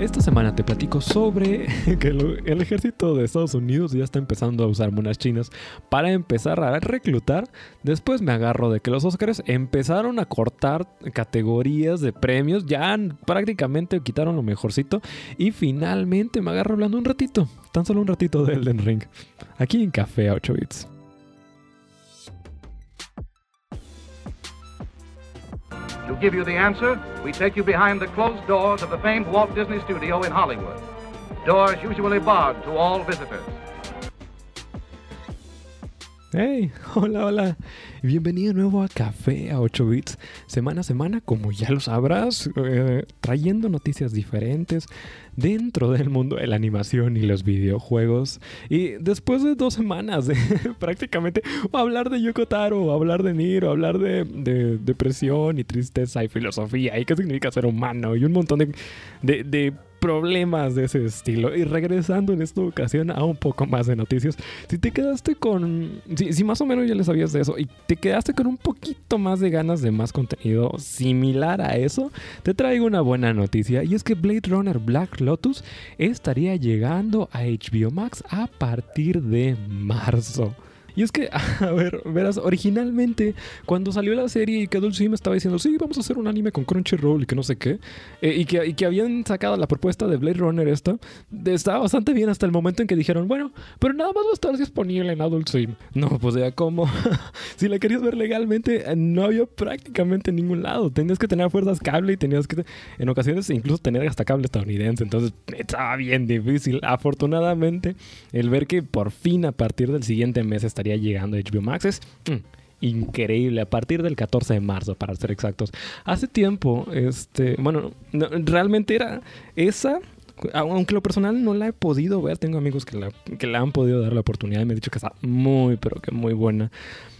Esta semana te platico sobre que el ejército de Estados Unidos ya está empezando a usar monas chinas para empezar a reclutar. Después me agarro de que los Oscars empezaron a cortar categorías de premios, ya prácticamente quitaron lo mejorcito. Y finalmente me agarro hablando un ratito, tan solo un ratito de Elden Ring, aquí en Café a 8 bits. To give you the answer, we take you behind the closed doors of the famed Walt Disney Studio in Hollywood. Doors usually barred to all visitors. Hey, hola, hola. Bienvenido de nuevo a Café a 8 bits. Semana a semana, como ya lo sabrás, eh, trayendo noticias diferentes dentro del mundo de la animación y los videojuegos. Y después de dos semanas de prácticamente hablar de Yoko Taro, hablar de Niro, hablar de, depresión y tristeza y filosofía y qué significa ser humano y un montón de problemas de ese estilo. Y regresando en esta ocasión a un poco más de noticias, si te quedaste con, si, más o menos ya le sabías de eso y te quedaste con un poquito más de ganas de más contenido similar a eso, te traigo una buena noticia y es que Blade Runner Black Lotus estaría llegando a HBO Max a partir de marzo. Y es que, a ver, verás, originalmente cuando salió la serie y que Adult Swim estaba diciendo, sí, vamos a hacer un anime con Crunchyroll y que no sé qué, eh, y, que, y, que, habían sacado la propuesta de Blade Runner esta, estaba bastante bien hasta el momento en que dijeron, bueno, pero nada más va a estar disponible en Adult Swim. No, pues ya como, si la querías ver legalmente, eh, no había prácticamente ningún lado. Tenías que tener fuerzas cable y tenías que, en ocasiones, incluso tener hasta cable estadounidense. Entonces, estaba bien difícil. Afortunadamente, el ver que por fin a partir del siguiente mes estaría llegando a HBO Max es mm, increíble a partir del 14 de marzo para ser exactos. Hace tiempo, este, bueno, realmente era esa aunque lo personal no la he podido ver, tengo amigos que la, que la han podido dar la oportunidad y me han dicho que está muy, pero que muy buena.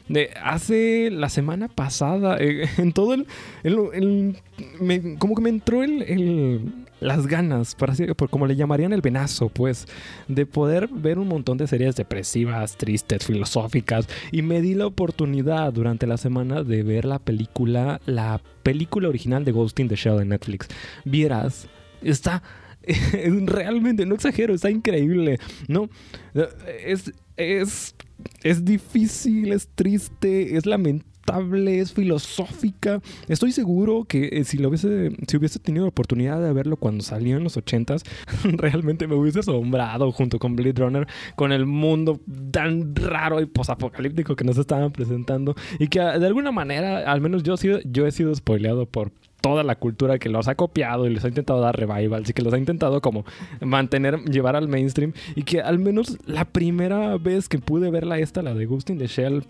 De, hace la semana pasada, eh, en todo el. como que me entró el, las ganas, por así, por como le llamarían el venazo, pues, de poder ver un montón de series depresivas, tristes, filosóficas. Y me di la oportunidad durante la semana de ver la película, la película original de Ghost in the Shell en Netflix. Vieras, está. realmente, no exagero, está increíble. No, es. es es difícil, es triste, es lamentable, es filosófica. Estoy seguro que eh, si lo hubiese, si hubiese tenido la oportunidad de verlo cuando salió en los ochentas, realmente me hubiese asombrado junto con Blade Runner con el mundo tan raro y posapocalíptico que nos estaban presentando y que de alguna manera, al menos yo, yo he sido spoileado por toda la cultura que los ha copiado y les ha intentado dar revivals y que los ha intentado como mantener, llevar al mainstream y que al menos la primera vez que pude verla esta, la de Ghost in the Shell,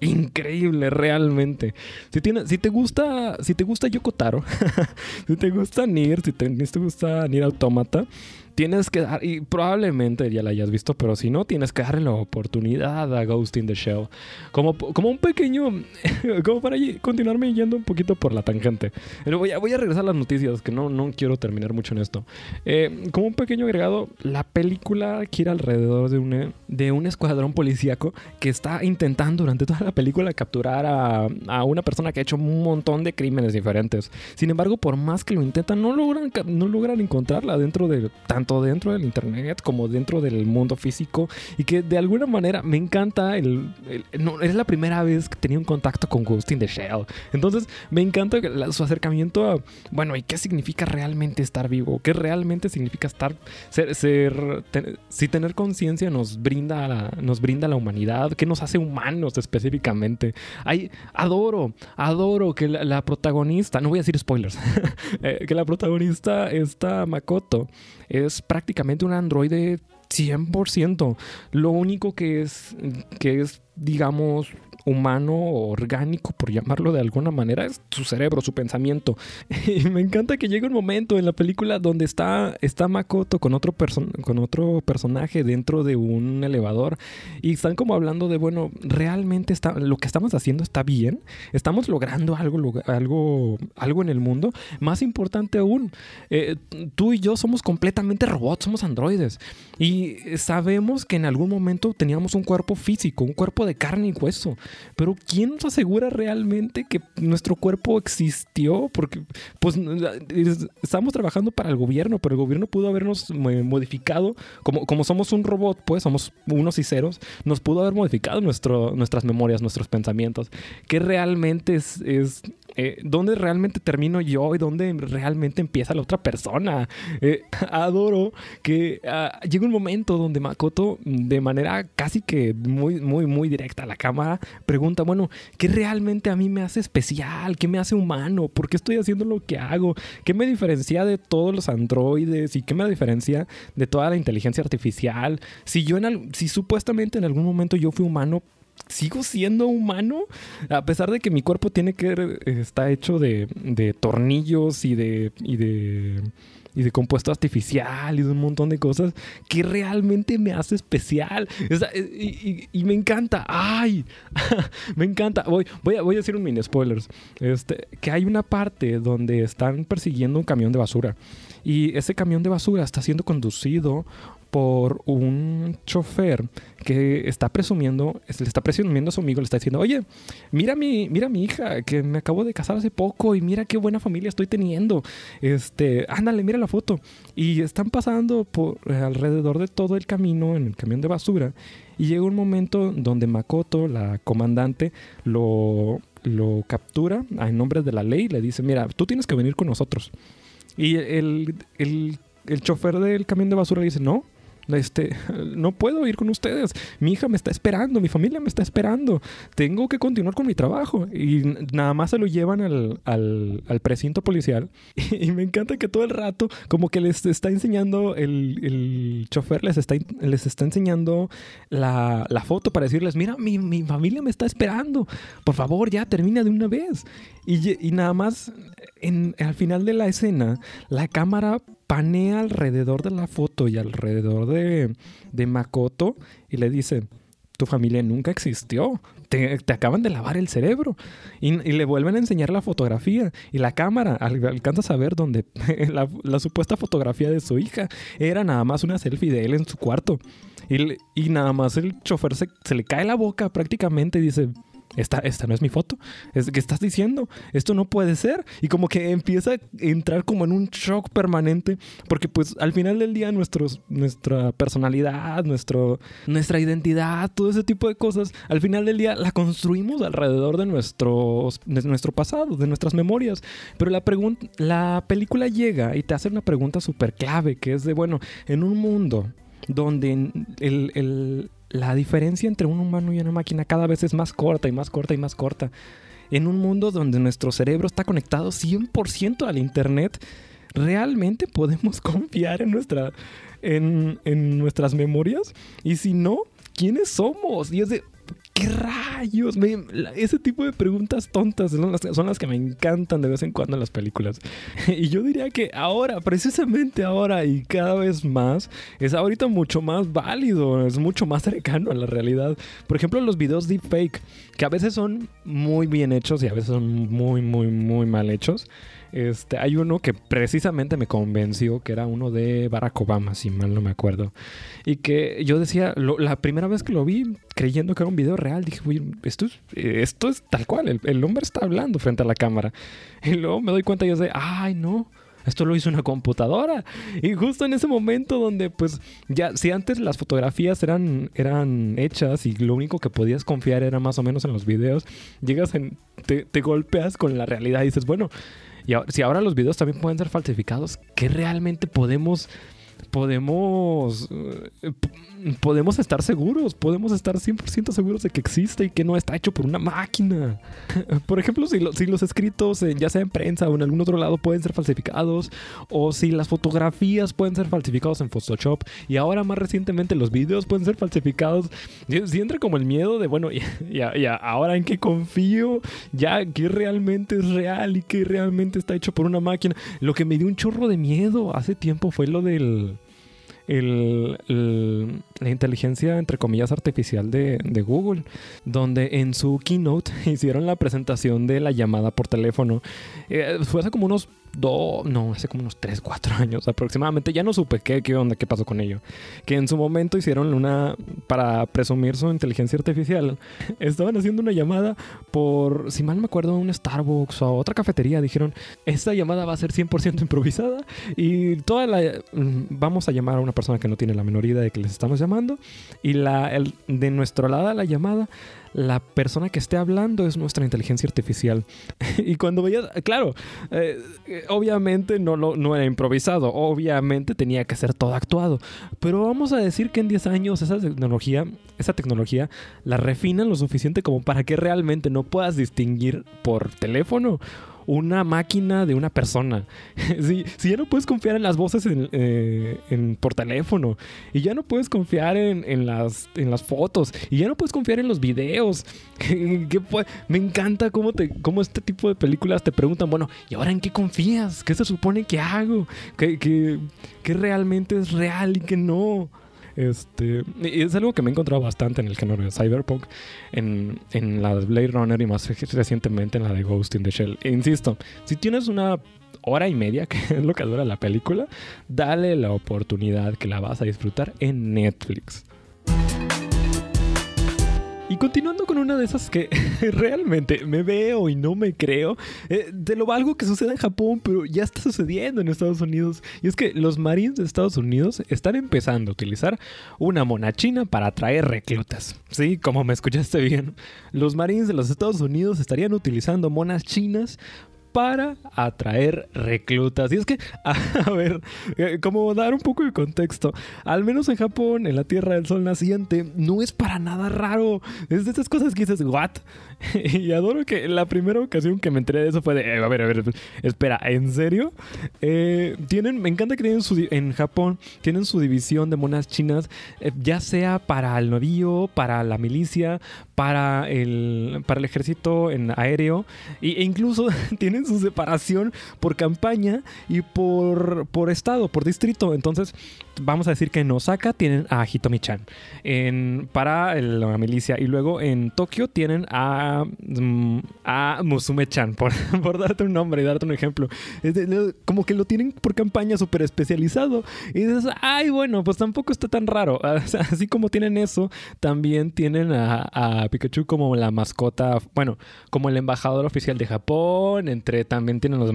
increíble realmente. Si, si te gusta, si te gusta Yoko Taro, si te gusta Nier, si te, si te gusta Nier Automata, tienes que dar, y probablemente ya la hayas visto, pero si no, tienes que darle la oportunidad a Ghost in the Shell. Como, como un pequeño, como para continuarme yendo un poquito por la tangente. Voy a, voy a regresar a las noticias, que no, no quiero terminar mucho en esto. Eh, como un pequeño agregado, la película gira alrededor de un, de un escuadrón policíaco que está intentando durante toda la película capturar a, a una persona que ha hecho un montón de crímenes diferentes. Sin embargo, por más que lo intentan, no logran, no logran encontrarla dentro de tan tanto dentro del internet como dentro del mundo físico y que de alguna manera me encanta el, no, es la primera vez que tenía un contacto con Ghost in the Shell. Entonces me encanta su acercamiento a bueno y qué significa realmente estar vivo qué realmente significa estar ser, si tener conciencia nos brinda la, nos brinda la humanidad qué nos hace humanos específicamente Ay, adoro adoro que la, protagonista no voy a decir spoilers eh, que la protagonista esta Makoto es prácticamente un androide 100%. Lo único que es, que es digamos, humano orgánico, por llamarlo de alguna manera, es su cerebro, su pensamiento. Y me encanta que llegue un momento en la película donde está, está Makoto con otro, con otro personaje dentro de un elevador y están como hablando de, bueno, realmente está, lo que estamos haciendo está bien, estamos logrando algo, algo, algo en el mundo. Más importante aún, eh, tú y yo somos completamente robots, somos androides y sabemos que en algún momento teníamos un cuerpo físico, un cuerpo de carne y hueso pero ¿quién nos asegura realmente que nuestro cuerpo existió? Porque pues estamos trabajando para el gobierno, pero el gobierno pudo habernos modificado, como, como somos un robot, pues somos unos y ceros, nos pudo haber modificado nuestro, nuestras memorias, nuestros pensamientos. ¿Qué realmente es, es eh, dónde realmente termino yo y dónde realmente empieza la otra persona. Eh, adoro que ah, llega un momento donde Makoto, de manera casi que muy, muy, muy directa a la cámara, pregunta, bueno, ¿qué realmente a mí me hace especial? ¿Qué me hace humano? ¿Por qué estoy haciendo lo que hago? ¿Qué me diferencia de todos los androides? ¿Y qué me diferencia de toda la inteligencia artificial? Si yo en si supuestamente en algún momento yo fui humano, sigo siendo humano, a pesar de que mi cuerpo tiene que está hecho de, tornillos y de, y de y de compuesto artificial y de un montón de cosas que realmente me hace especial. y, me encanta. ¡Ay! me encanta. Voy, voy, a, voy a decir un mini spoilers. Este, que hay una parte donde están persiguiendo un camión de basura. Y ese camión de basura está siendo conducido por un chofer que está presumiendo, le está presumiendo a su amigo, le está diciendo, oye, mira mi, mira mi hija, que me acabo de casar hace poco y mira qué buena familia estoy teniendo. Este, ándale, mira la foto. Y están pasando por alrededor de todo el camino, en el camión de basura, y llega un momento donde Makoto, la comandante, lo, lo captura en nombre de la ley, le dice, mira, tú tienes que venir con nosotros. Y el, el, el chofer del camión de basura dice, no, este, no puedo ir con ustedes. Mi hija me está esperando, mi familia me está esperando. Tengo que continuar con mi trabajo. Y nada más se lo llevan al, al, precinto policial. Y, me encanta que todo el rato, como que les está enseñando, el, el chofer les está, les está enseñando la, la foto para decirles, mira, mi, mi, familia me está esperando. Por favor, ya termina de una vez. Y, y nada más, en, al final de la escena, la cámara panea alrededor de la foto y alrededor de, de Makoto y le dice, tu familia nunca existió, te, acaban de lavar el cerebro. Y, le vuelven a enseñar la fotografía y la cámara, alcanzas a ver donde la, supuesta fotografía de su hija era nada más una selfie de él en su cuarto. Y, y nada más el chofer se, se le cae la boca prácticamente y dice, esta, esta no es mi foto. ¿Qué estás diciendo? Esto no puede ser. Y como que empieza a entrar como en un shock permanente. Porque pues al final del día nuestra personalidad, nuestro, nuestra identidad, todo ese tipo de cosas, al final del día la construimos alrededor de, nuestros, de nuestro pasado, de nuestras memorias. Pero la, la película llega y te hace una pregunta súper clave, que es de, bueno, en un mundo donde el, el, la diferencia entre un humano y una máquina cada vez es más corta y más corta y más corta. En un mundo donde nuestro cerebro está conectado 100% al Internet, ¿realmente podemos confiar en, nuestra, en, en nuestras memorias? Y si no, ¿quiénes somos? Y es de, ¿Qué rayos? ese tipo de preguntas tontas son las, que me encantan de vez en cuando en las películas. y yo diría que ahora, precisamente ahora y cada vez más, es ahorita mucho más válido, es mucho más cercano a la realidad. Por ejemplo, los videos deepfake, que a veces son muy bien hechos y a veces son muy, muy, muy mal hechos. Este, hay uno que precisamente me convenció que era uno de Barack Obama, si mal no me acuerdo. Y que yo decía, la primera vez que lo vi, creyendo que era un video real, dije, es, esto es tal cual, el, hombre está hablando frente a la cámara. Y luego me doy cuenta y yo sé, ay, no. Esto lo hizo una computadora. Y justo en ese momento donde, pues, ya, si antes las fotografías eran, eran hechas y lo único que podías confiar era más o menos en los videos, llegas en, te, te golpeas con la realidad y dices, bueno, y si ahora los videos también pueden ser falsificados, ¿qué realmente podemos podemos, podemos estar seguros, podemos estar 100% seguros de que existe y que no está hecho por una máquina. por ejemplo, si, si los escritos, ya sea en prensa o en algún otro lado, pueden ser falsificados, o si las fotografías pueden ser falsificados en Photoshop, y ahora más recientemente los videos pueden ser falsificados, si como el miedo de, bueno, ya, ya, ahora en qué confío, ya que realmente es real y que realmente está hecho por una máquina. Lo que me dio un chorro de miedo hace tiempo fue lo del el, la inteligencia, entre comillas, artificial de, Google, donde en su keynote hicieron la presentación de la llamada por teléfono. Eh, fue hace como unos dos, no, hace como unos 3, 4 años aproximadamente. Ya no supe qué, qué onda, qué pasó con ello. Que en su momento hicieron una, para presumir su inteligencia artificial, estaban haciendo una llamada por, si mal me acuerdo, un Starbucks o otra cafetería. Dijeron, esta llamada va a ser 100% improvisada y toda la, mm, vamos a llamar a una persona que no tiene la menor idea de que les estamos llamando y la, de nuestro lado la llamada la persona que esté hablando es nuestra inteligencia artificial. y cuando veías, claro, eh, obviamente no, lo, no era improvisado, obviamente tenía que ser todo actuado, pero vamos a decir que en 10 años esa tecnología, esa tecnología la refinan lo suficiente como para que realmente no puedas distinguir por teléfono una máquina de una persona. si, si, ya no puedes confiar en las voces en, eh, por teléfono, y ya no puedes confiar en, las, en las fotos, y ya no puedes confiar en los videos. me encanta cómo, te, cómo este tipo de películas te preguntan, bueno, ¿y ahora en qué confías? ¿Qué se supone que hago? ¿Qué, qué, qué realmente es real y qué no? Este, es algo que me he encontrado bastante en el género de Cyberpunk, en, en la de Blade Runner y más recientemente en la de Ghost in the Shell. E insisto, si tienes una hora y media, que es lo que dura la película, dale la oportunidad que la vas a disfrutar en Netflix. Continuando con una de esas que realmente me veo y no me creo, eh, de lo algo que sucede en Japón, pero ya está sucediendo en Estados Unidos. Y es que los Marines de Estados Unidos están empezando a utilizar una mona china para atraer reclutas. Sí, como me escuchaste bien. Los Marines de los Estados Unidos estarían utilizando monas chinas para atraer reclutas. Y es que, a ver, eh, como dar un poco de contexto, al menos en Japón, en la Tierra del Sol naciente, no es para nada raro. Es de esas cosas que dices, ¿what? y adoro que la primera ocasión que me enteré de eso fue de, eh, a ver, a ver, espera, ¿en serio? Eh, tienen, me encanta que tienen su, en Japón, tienen su división de monas chinas, ya sea para el navío, para la milicia, para el, para el ejército en aéreo, e incluso tienen su separación por campaña y por, por estado, por distrito. Entonces, vamos a decir que en Osaka tienen a Hitomi-chan para la milicia. Y luego en Tokio tienen a, mm, a Musume-chan, por, por, darte un nombre y darte un ejemplo. como que lo tienen por campaña súper especializado. Y dices, ay, bueno, pues tampoco está tan raro. Así como tienen eso, también tienen a, Pikachu como la mascota, bueno, como el embajador oficial de Japón, entre también tienen los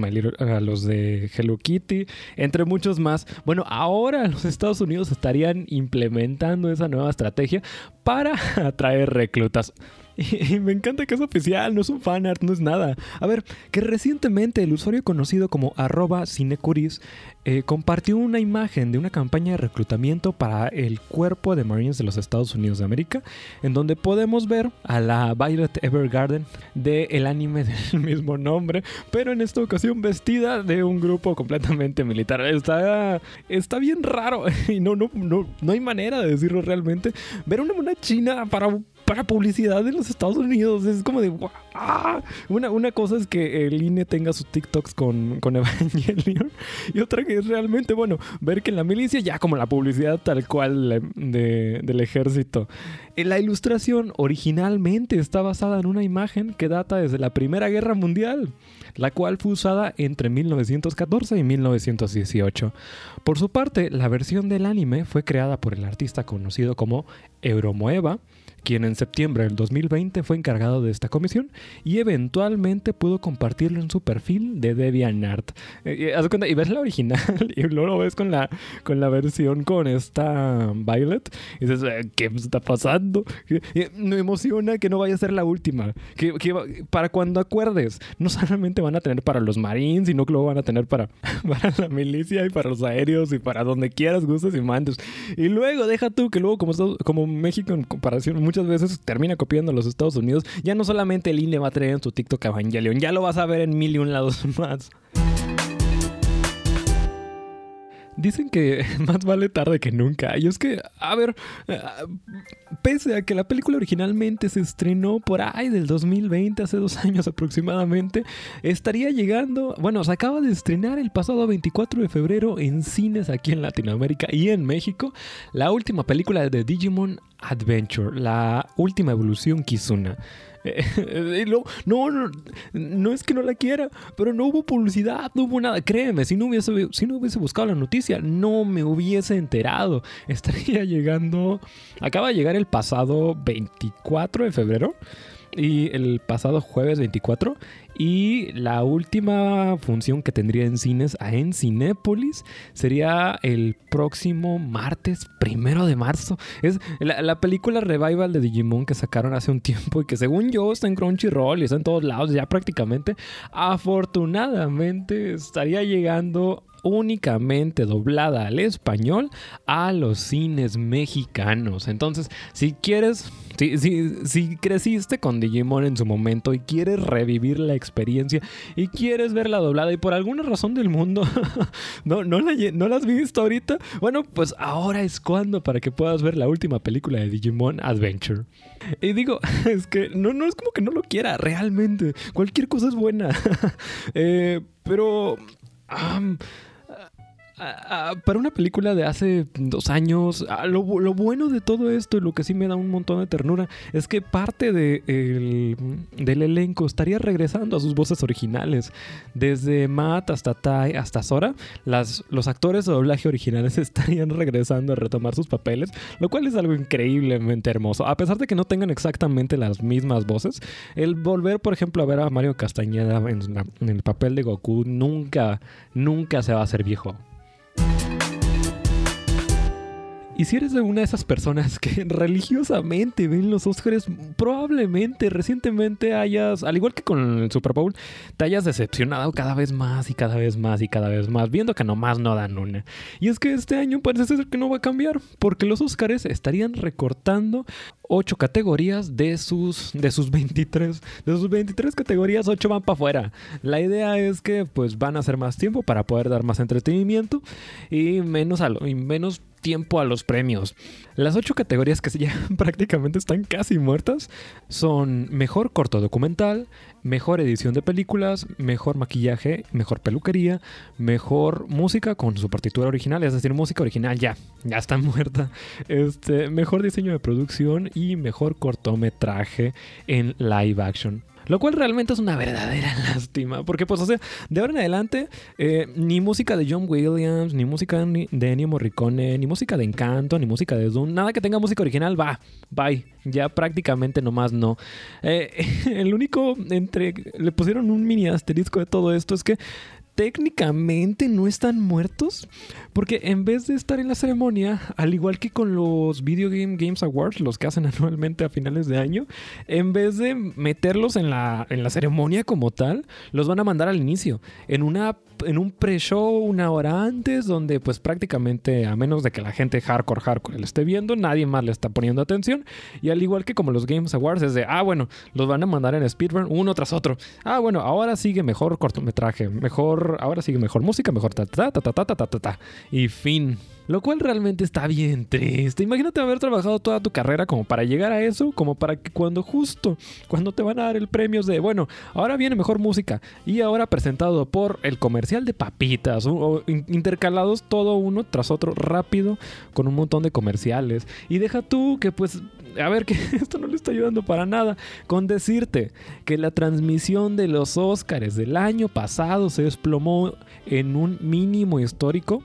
los de Hello Kitty, entre muchos más. Bueno, ahora los Estados Unidos estarían implementando esa nueva estrategia para atraer reclutas. Y, me encanta que es oficial, no es un fanart, no es nada. A ver, que recientemente el usuario conocido como arroba cinecuris eh, compartió una imagen de una campaña de reclutamiento para el cuerpo de Marines de los Estados Unidos de América, en donde podemos ver a la Violet Evergarden del el anime del mismo nombre, pero en esta ocasión vestida de un grupo completamente militar. Está, está bien raro y no, no, no, no hay manera de decirlo realmente. Ver una mona china para para publicidad en los Estados Unidos. Es como de. ¡ah! Una, una cosa es que el INE tenga sus TikToks con, con Evangelion. Y otra que es realmente, bueno, ver que en la milicia ya como la publicidad tal cual de, del ejército. Eh, la ilustración originalmente está basada en una imagen que data desde la Primera Guerra Mundial, la cual fue usada entre 1914 y 1918. Por su parte, la versión del anime fue creada por el artista conocido como Euromoeva quien en septiembre del 2020 fue encargado de esta comisión y eventualmente pudo compartirlo en su perfil de DeviantArt. Eh, cuenta, y ves la original y luego lo ves con la, con la versión con esta Violet y dices, eh, ¿qué está pasando? me emociona que no vaya a ser la última. Que, para cuando acuerdes, no solamente van a tener para los marines, sino que luego van a tener para, para la milicia y para los aéreos y para donde quieras, gustes y mandes. Y luego deja tú que luego como, como México en comparación muchas veces termina copiando a los Estados Unidos. Ya no solamente el INE va a traer en su TikTok Evangelion, ya lo vas a ver en mil y un lados más. Dicen que más vale tarde que nunca. Y es que, a ver, eh, pese a que la película originalmente se estrenó por ahí del 2020, hace dos años aproximadamente, estaría llegando, bueno, se acaba de estrenar el pasado 24 de febrero en cines aquí en Latinoamérica y en México, la última película de Digimon Adventure, la última evolución Kizuna. no, no, no, es que no la quiera, pero no hubo publicidad, no hubo nada. Créeme, si no hubiese, si no hubiese buscado la noticia, no me hubiese enterado. Estaría llegando, acaba de llegar el pasado 24 de febrero y el pasado jueves 24 y la última función que tendría en cines en Cinépolis sería el próximo martes primero de marzo. Es la, película Revival de Digimon que sacaron hace un tiempo y que según yo está en Crunchyroll y está en todos lados ya prácticamente. Afortunadamente estaría llegando únicamente doblada al español a los cines mexicanos. Entonces, si quieres, si, creciste con Digimon en su momento y quieres revivir la experiencia y quieres verla doblada y por alguna razón del mundo no, no, la, no has visto ahorita, bueno, pues ahora es cuando para que puedas ver la última película de Digimon Adventure. Y digo, es que no, no es como que no lo quiera, realmente. Cualquier cosa es buena. Eh, pero para una película de hace dos años, lo, bueno de todo esto y lo que sí me da un montón de ternura es que parte de del elenco estaría regresando a sus voces originales. Desde Matt hasta Tai hasta Sora, las, los actores de doblaje originales estarían regresando a retomar sus papeles, lo cual es algo increíblemente hermoso. A pesar de que no tengan exactamente las mismas voces, el volver, por ejemplo, a ver a Mario Castañeda en, en el papel de Goku nunca, nunca se va a hacer viejo. Y si eres de una de esas personas que religiosamente ven los Oscars, probablemente recientemente hayas, al igual que con el Super Bowl, te hayas decepcionado cada vez más y cada vez más y cada vez más, viendo que nomás no dan una. Y es que este año parece ser que no va a cambiar, porque los Oscars estarían recortando 8 categorías de sus, de sus 23. De sus 23 categorías, 8 van para afuera. La idea es que pues van a hacer más tiempo para poder dar más entretenimiento y menos, a y menos tiempo a los premios. Las ocho categorías que ya prácticamente están casi muertas son mejor corto documental, mejor edición de películas, mejor maquillaje, mejor peluquería, mejor música con su partitura original, es decir, música original ya, ya está muerta. Este, mejor diseño de producción y mejor cortometraje en live action. Lo cual realmente es una verdadera lástima. Porque, pues, o sea, de ahora en adelante, eh, ni música de John Williams, ni música de Ennio Morricone, ni música de Encanto, ni música de Doom, nada que tenga música original, va, bye. Ya prácticamente nomás no. Eh, el único entre. Le pusieron un mini asterisco de todo esto es que técnicamente no están muertos. Porque en vez de estar en la ceremonia, al igual que con los Video Game Games Awards, los que hacen anualmente a finales de año, en vez de meterlos en la, en la ceremonia como tal, los van a mandar al inicio. En una en un pre-show una hora antes, donde pues prácticamente, a menos de que la gente hardcore hardcore le esté viendo, nadie más le está poniendo atención. Y al igual que como los Games Awards, es de, ah, bueno, los van a mandar en speedrun uno tras otro. Ah, bueno, ahora sigue mejor cortometraje, mejor ahora sigue mejor música, mejor ta ta ta ta ta ta ta ta. Y fin. Lo cual realmente está bien triste. Imagínate haber trabajado toda tu carrera como para llegar a eso, como para que cuando justo, cuando te van a dar el premio de, bueno, ahora viene mejor música y ahora presentado por el comercial de papitas, o, intercalados todo uno tras otro rápido con un montón de comerciales. Y deja tú que pues a ver, que esto no le está ayudando para nada. Con decirte que la transmisión de los Oscars del año pasado se desplomó en un mínimo histórico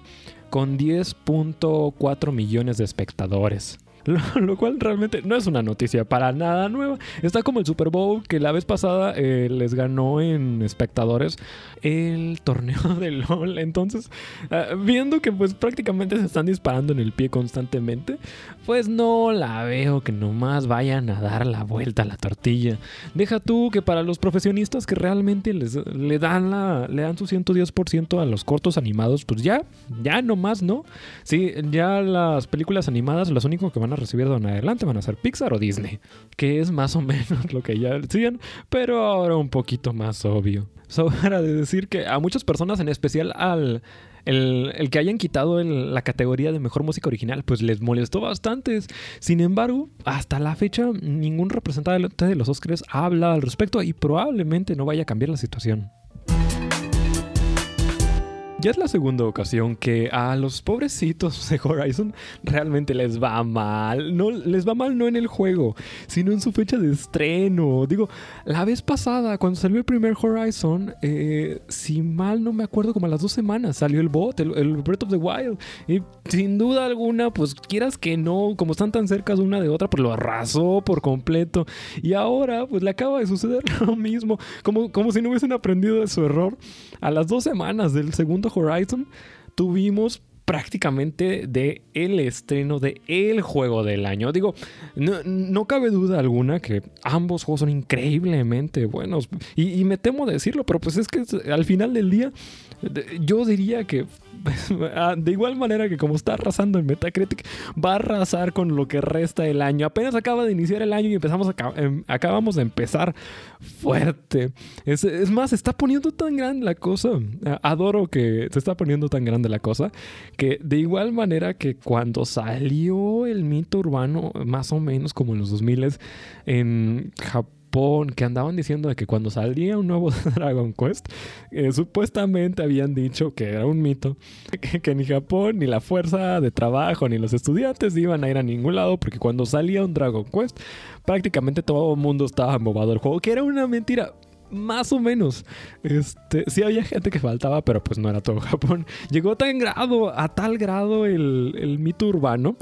con 10.4 millones de espectadores. Lo, cual realmente no es una noticia para nada nueva. Está como el Super Bowl que la vez pasada eh, les ganó en espectadores el torneo de LOL. Entonces, ah, viendo que pues prácticamente se están disparando en el pie constantemente, pues no la veo que nomás vayan a dar la vuelta a la tortilla. Deja tú que para los profesionistas que realmente les, le, dan la, le dan su 110% a los cortos animados, pues ya, ya nomás no. Sí, ya las películas animadas, las únicas que van a recibir de adelante van a ser Pixar o Disney, que es más o menos lo que ya decían, pero ahora un poquito más obvio. Sobra de decir que a muchas personas, en especial al el, que hayan quitado la categoría de mejor música original, pues les molestó bastante. Sin embargo, hasta la fecha, ningún representante de los Oscars ha hablado al respecto y probablemente no vaya a cambiar la situación. Ya es la segunda ocasión que a los pobrecitos de Horizon realmente les va mal. No, les va mal no en el juego, sino en su fecha de estreno. Digo, la vez pasada, cuando salió el primer Horizon, eh, si mal no me acuerdo, como a las dos semanas salió el bot, el, Breath of the Wild. Y sin duda alguna, pues quieras que no, como están tan cerca de una de otra, pues lo arrasó por completo. Y ahora, pues le acaba de suceder lo mismo. Como, como si no hubiesen aprendido de su error. A las dos semanas del segundo Horizon tuvimos prácticamente de el estreno de el juego del año. Digo, no, cabe duda alguna que ambos juegos son increíblemente buenos. Y, y, me temo decirlo, pero pues es que al final del día yo diría que de igual manera que como está arrasando en Metacritic, va a arrasar con lo que resta del año. Apenas acaba de iniciar el año y empezamos em, acabamos de empezar fuerte. Es, es más, se está poniendo tan grande la cosa. Adoro que se está poniendo tan grande la cosa que de igual manera que cuando salió el mito urbano, más o menos como en los 2000 en Japón, que andaban diciendo de que cuando salía un nuevo Dragon Quest, eh, supuestamente habían dicho que era un mito, que, ni Japón, ni la fuerza de trabajo, ni los estudiantes iban a ir a ningún lado, porque cuando salía un Dragon Quest, prácticamente todo el mundo estaba embobado el juego, que era una mentira más o menos. Este, sí había gente que faltaba, pero pues no era todo Japón. Llegó tan grado, a tal grado el, el mito urbano,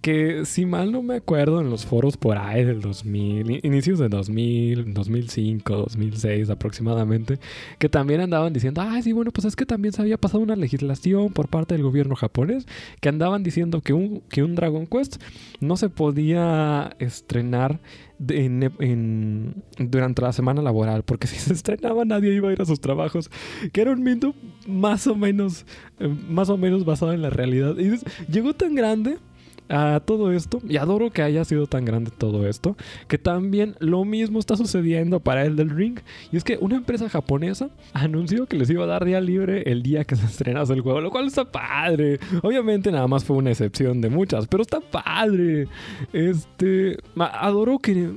que si mal no me acuerdo en los foros por ahí del 2000, inicios de 2000, 2005, 2006 aproximadamente, que también andaban diciendo, ay, sí, bueno, pues es que también se había pasado una legislación por parte del gobierno japonés, que andaban diciendo que un, que un Dragon Quest no se podía estrenar durante la semana laboral, porque si se estrenaba nadie iba a ir a sus trabajos, que era un mito más o menos, eh, más o menos basado en la realidad. Y llegó tan grande a todo esto, y adoro que haya sido tan grande todo esto, que también lo mismo está sucediendo para el del Ring. Y es que una empresa japonesa anunció que les iba a dar día libre el día que se estrenase el juego, lo cual está padre. Obviamente nada más fue una excepción de muchas, pero está padre. Este, adoro que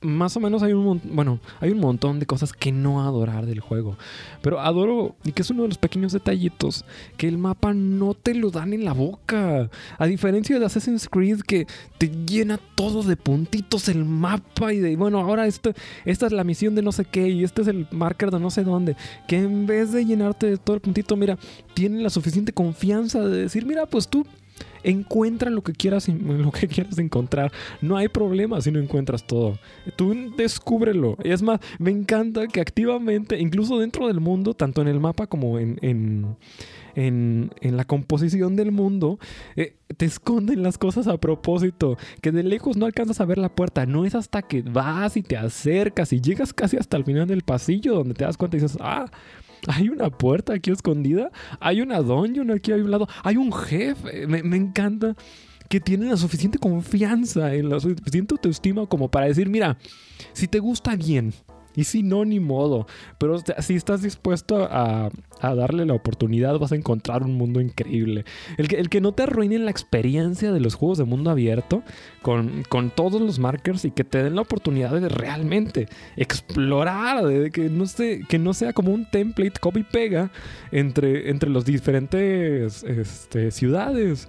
más o menos hay un bueno, hay un montón de cosas que no adorar del juego, pero adoro y que es uno de los pequeños detallitos que el mapa no te lo dan en la boca, a diferencia de Assassin's Creed que te llena todo de puntitos el mapa y de, bueno, ahora esta es la misión de no sé qué y este es el marker de no sé dónde. Que en vez de llenarte de todo el puntito, mira, tiene la suficiente confianza de decir, mira, pues tú encuentra lo que quieras lo que quieras encontrar. No hay problema si no encuentras todo. Tú descúbrelo. Y es más me encanta que activamente incluso dentro del mundo tanto en el mapa como en, en en, la composición del mundo, eh, te esconden las cosas a propósito, que de lejos no alcanzas a ver la puerta, no es hasta que vas y te acercas y llegas casi hasta el final del pasillo donde te das cuenta y dices, ah, hay una puerta aquí escondida, hay una dungeon aquí a un lado, hay un jefe, me, encanta que tienen la suficiente confianza, en la suficiente autoestima como para decir, mira, si te gusta bien, y si no, ni modo. Pero si estás dispuesto a, darle la oportunidad, vas a encontrar un mundo increíble. El que, el que no te arruine la experiencia de los juegos de mundo abierto con, todos los markers y que te den la oportunidad de realmente explorar, de que no, que no sea como un template copy pega entre, entre los diferentes este, ciudades.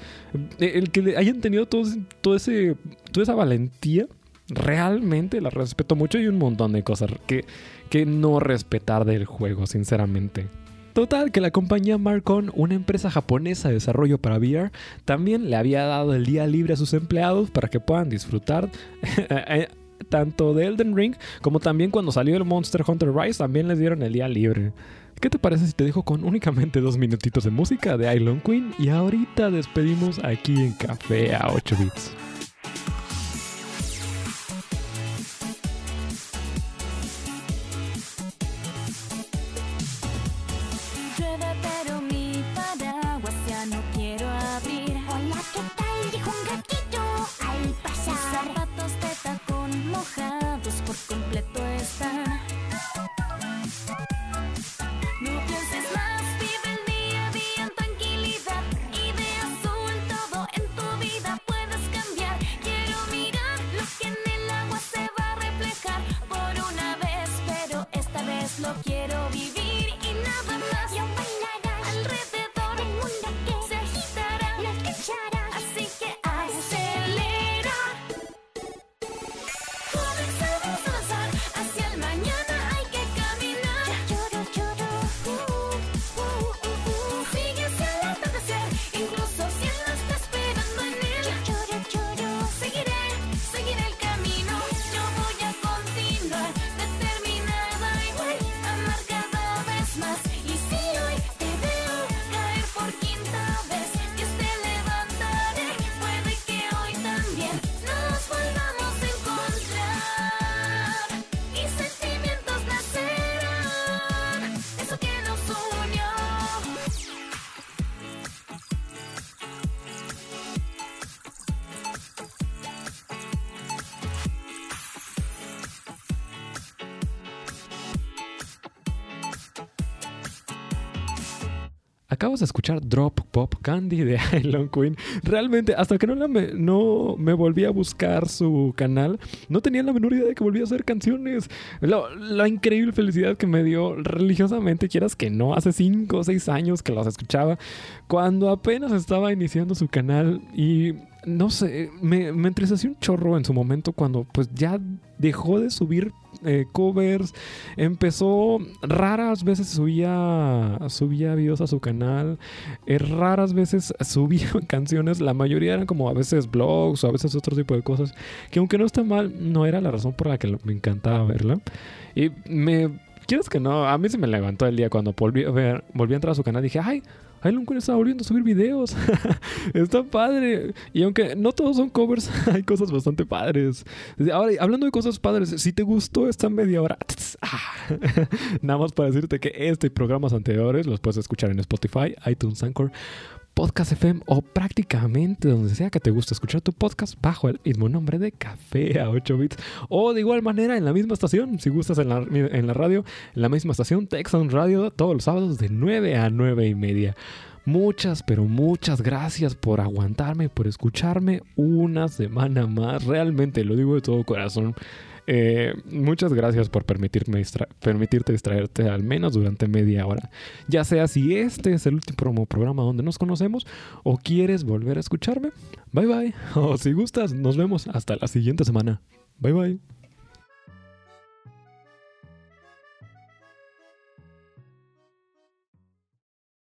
El que hayan tenido todo, todo ese, toda esa valentía realmente la respeto mucho y un montón de cosas que, que no respetar del juego, sinceramente. Total, que la compañía Marcon, una empresa japonesa de desarrollo para VR, también le había dado el día libre a sus empleados para que puedan disfrutar eh, tanto de Elden Ring como también cuando salió el Monster Hunter Rise, también les dieron el día libre. ¿Qué te parece si te dejo con únicamente dos minutitos de música de Island Queen y ahorita despedimos aquí en Café a 8 bits? Acabas de escuchar Drop Pop Candy de Island Queen. Realmente, hasta que no, me, no me volví a buscar su canal, no tenía la menor idea de que volvía a hacer canciones. la increíble felicidad que me dio religiosamente, quieras que no, hace 5 o 6 años que las escuchaba, cuando apenas estaba iniciando su canal y no sé, me, me entristeció un chorro en su momento cuando pues ya dejó de subir eh, covers, empezó, raras veces subía, subía videos a su canal, eh, raras veces subía canciones, la mayoría eran como a veces blogs o a veces otro tipo de cosas, que aunque no está mal, no era la razón por la que me encantaba verla. Y me, quieres que no, a mí se me levantó el día cuando volví a, volví a entrar a su canal dije, ay, Island Queen está volviendo a subir videos. está padre. Y aunque no todos son covers, hay cosas bastante padres. Ahora, hablando de cosas padres, si te gustó esta media hora, nada más para decirte que este y programas anteriores los puedes escuchar en Spotify, iTunes, Anchor. Podcast FM o prácticamente donde sea que te guste escuchar tu podcast bajo el mismo nombre de Café a 8 bits o de igual manera en la misma estación, si gustas en la, en la radio, en la misma estación Texan Radio todos los sábados de 9 a 9 y media. Muchas, pero muchas gracias por aguantarme, por escucharme una semana más. Realmente lo digo de todo corazón. Eh, muchas gracias por permitirme permitirte distraerte al menos durante media hora. Ya sea si este es el último programa donde nos conocemos o quieres volver a escucharme. Bye bye. O si gustas, nos vemos hasta la siguiente semana. Bye bye.